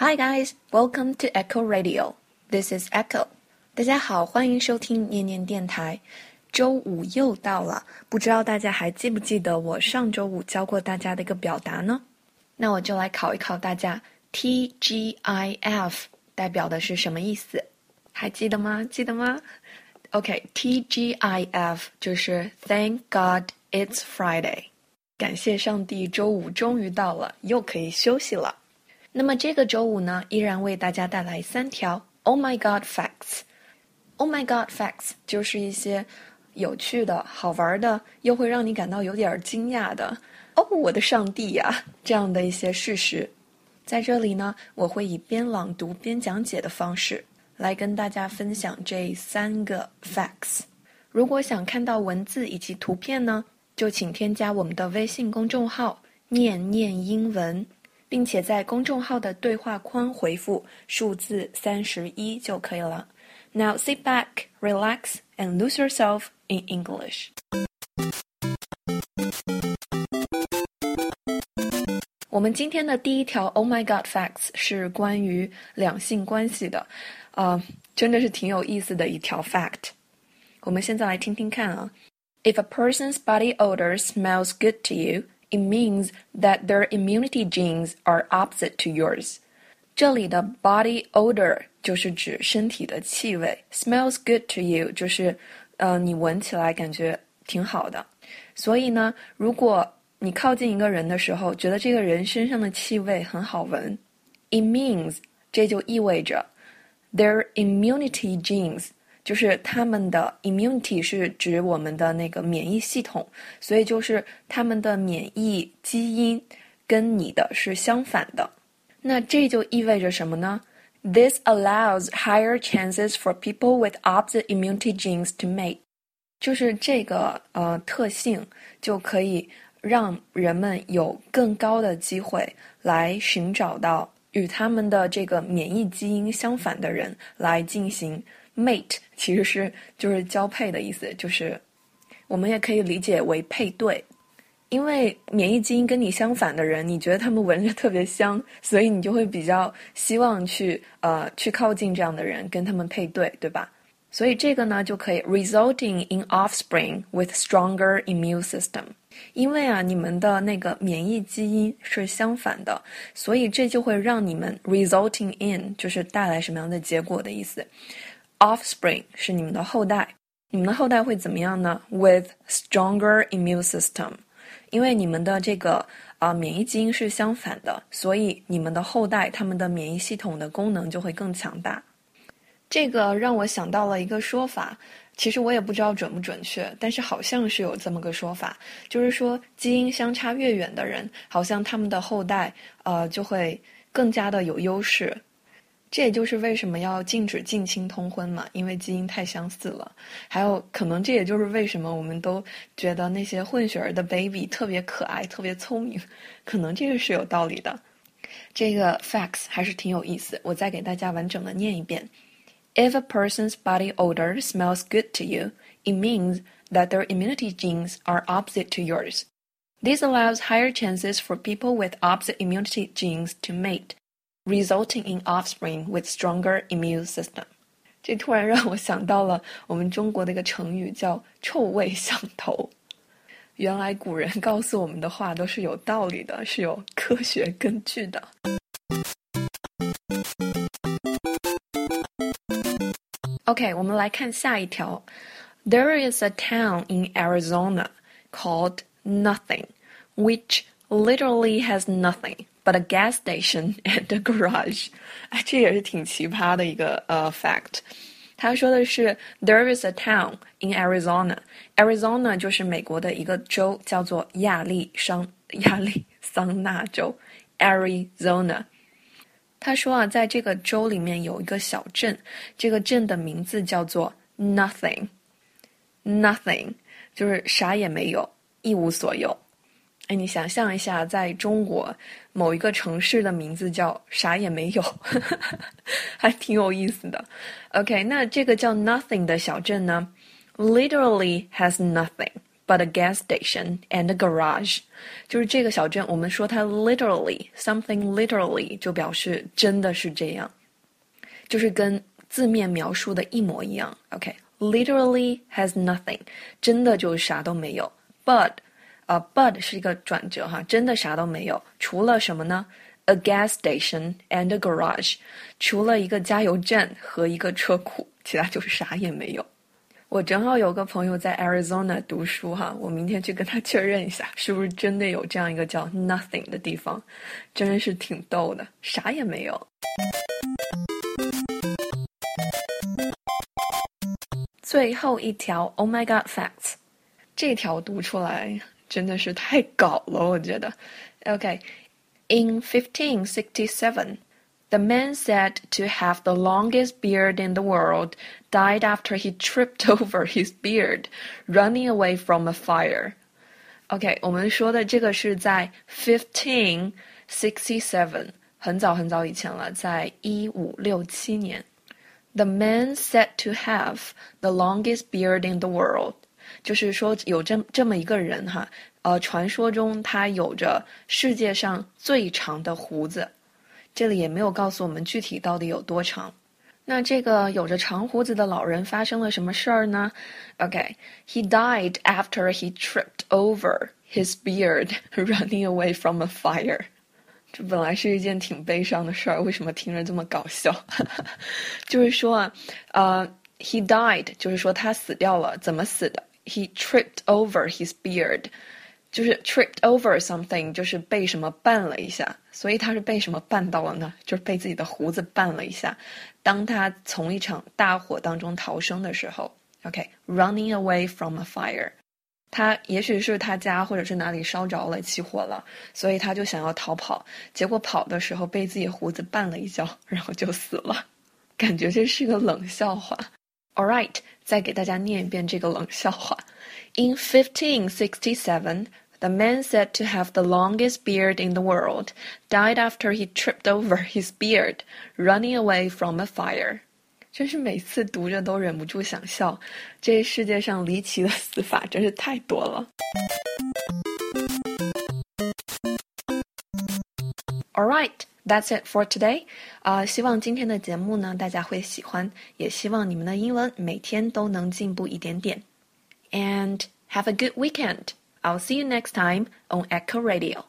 Hi guys, welcome to Echo Radio. This is Echo. 大家好，欢迎收听念念电台。周五又到了，不知道大家还记不记得我上周五教过大家的一个表达呢？那我就来考一考大家，TGIF 代表的是什么意思？还记得吗？记得吗？OK，TGIF 就是 Thank God it's Friday，感谢上帝，周五终于到了，又可以休息了。那么这个周五呢，依然为大家带来三条 Oh my God facts。Oh my God facts 就是一些有趣的、好玩的，又会让你感到有点惊讶的哦，我的上帝呀！这样的一些事实，在这里呢，我会以边朗读边讲解的方式来跟大家分享这三个 facts。如果想看到文字以及图片呢，就请添加我们的微信公众号“念念英文”。并且在公众号的对话框回复数字三十一就可以了。Now sit back, relax, and lose yourself in English. 我们今天的第一条 Oh my God facts 是关于两性关系的，啊，真的是挺有意思的一条 fact。我们现在来听听看啊。If a person's body odor smells good to you, it means that their immunity genes are opposite to yours. 这里的 body odor 就是指身体的气味，smells good to you 就是，呃，你闻起来感觉挺好的。所以呢，如果你靠近一个人的时候，觉得这个人身上的气味很好闻，it means 这就意味着 their immunity genes 就是他们的 immunity 是指我们的那个免疫系统，所以就是他们的免疫基因跟你的是相反的。那这就意味着什么呢？This allows higher chances for people with opposite immunity genes to mate。就是这个呃特性就可以让人们有更高的机会来寻找到与他们的这个免疫基因相反的人来进行。Mate 其实是就是交配的意思，就是我们也可以理解为配对，因为免疫基因跟你相反的人，你觉得他们闻着特别香，所以你就会比较希望去呃去靠近这样的人，跟他们配对，对吧？所以这个呢就可以 resulting in offspring with stronger immune system，因为啊你们的那个免疫基因是相反的，所以这就会让你们 resulting in 就是带来什么样的结果的意思。Offspring 是你们的后代，你们的后代会怎么样呢？With stronger immune system，因为你们的这个啊免疫基因是相反的，所以你们的后代他们的免疫系统的功能就会更强大。这个让我想到了一个说法，其实我也不知道准不准确，但是好像是有这么个说法，就是说基因相差越远的人，好像他们的后代呃就会更加的有优势。这也就是为什么要禁止近亲通婚嘛，因为基因太相似了。还有可能这也就是为什么我们都觉得那些混血儿的 baby 特别可爱、特别聪明，可能这个是有道理的。这个 facts 还是挺有意思，我再给大家完整的念一遍：If a person's body odor smells good to you, it means that their immunity genes are opposite to yours. This allows higher chances for people with opposite immunity genes to mate resulting in offspring with stronger immune system。这突然让我想到了我们中国的一个成语，叫“臭味相投”。原来古人告诉我们的话都是有道理的，是有科学根据的。OK，我们来看下一条。There is a town in Arizona called Nothing, which literally has nothing. but a gas station and a garage，哎，这也是挺奇葩的一个呃 fact。他说的是，There is a town in Arizona。Arizona 就是美国的一个州，叫做亚利桑亚利桑那州 Arizona。他说啊，在这个州里面有一个小镇，这个镇的名字叫做 Nothing。Nothing 就是啥也没有，一无所有。 哎，你想象一下，在中国某一个城市的名字叫啥也没有，还挺有意思的。OK，那这个叫 Nothing 的小镇呢，literally has nothing， but a gas station and a garage。就是这个小镇，我们说它 literally something literally 就表示真的是这样，就是跟字面描述的一模一样。OK，literally has nothing，真的就啥都没有。But 啊，but 是一个转折哈，真的啥都没有，除了什么呢？A gas station and a garage，除了一个加油站和一个车库，其他就是啥也没有。我正好有个朋友在 Arizona 读书哈，我明天去跟他确认一下，是不是真的有这样一个叫 Nothing 的地方，真的是挺逗的，啥也没有。最后一条 Oh my God facts，这条读出来。真的是太搞了，我觉得。Okay, in 1567, the man said to have the longest beard in the world died after he tripped over his beard, running away from a fire. OK，我们说的这个是在 fifteen sixty seven，很早很早以前了，在一五六七年。The man said to have the longest beard in the world 就是说有这这么一个人哈，呃，传说中他有着世界上最长的胡子，这里也没有告诉我们具体到底有多长。那这个有着长胡子的老人发生了什么事儿呢？OK，he died after he tripped over his beard running away from a fire。这本来是一件挺悲伤的事儿，为什么听着这么搞笑？就是说啊，呃，he died，就是说他死掉了，怎么死的？he tripped over his beard，就是 tripped over something，就是被什么绊了一下。所以他是被什么绊到了呢？就是被自己的胡子绊了一下。当他从一场大火当中逃生的时候，OK，running away from a fire，他也许是他家或者是哪里烧着了，起火了，所以他就想要逃跑，结果跑的时候被自己胡子绊了一跤，然后就死了。感觉这是个冷笑话。All right，再给大家念一遍这个冷笑话。In 1567, the man said to have the longest beard in the world died after he tripped over his beard, running away from a fire. 真是每次读着都忍不住想笑，这世界上离奇的死法真是太多了。All right. That's it for today. 啊，希望今天的节目呢大家会喜欢，也希望你们的英文每天都能进步一点点。And have a good weekend. I'll see you next time on Echo Radio.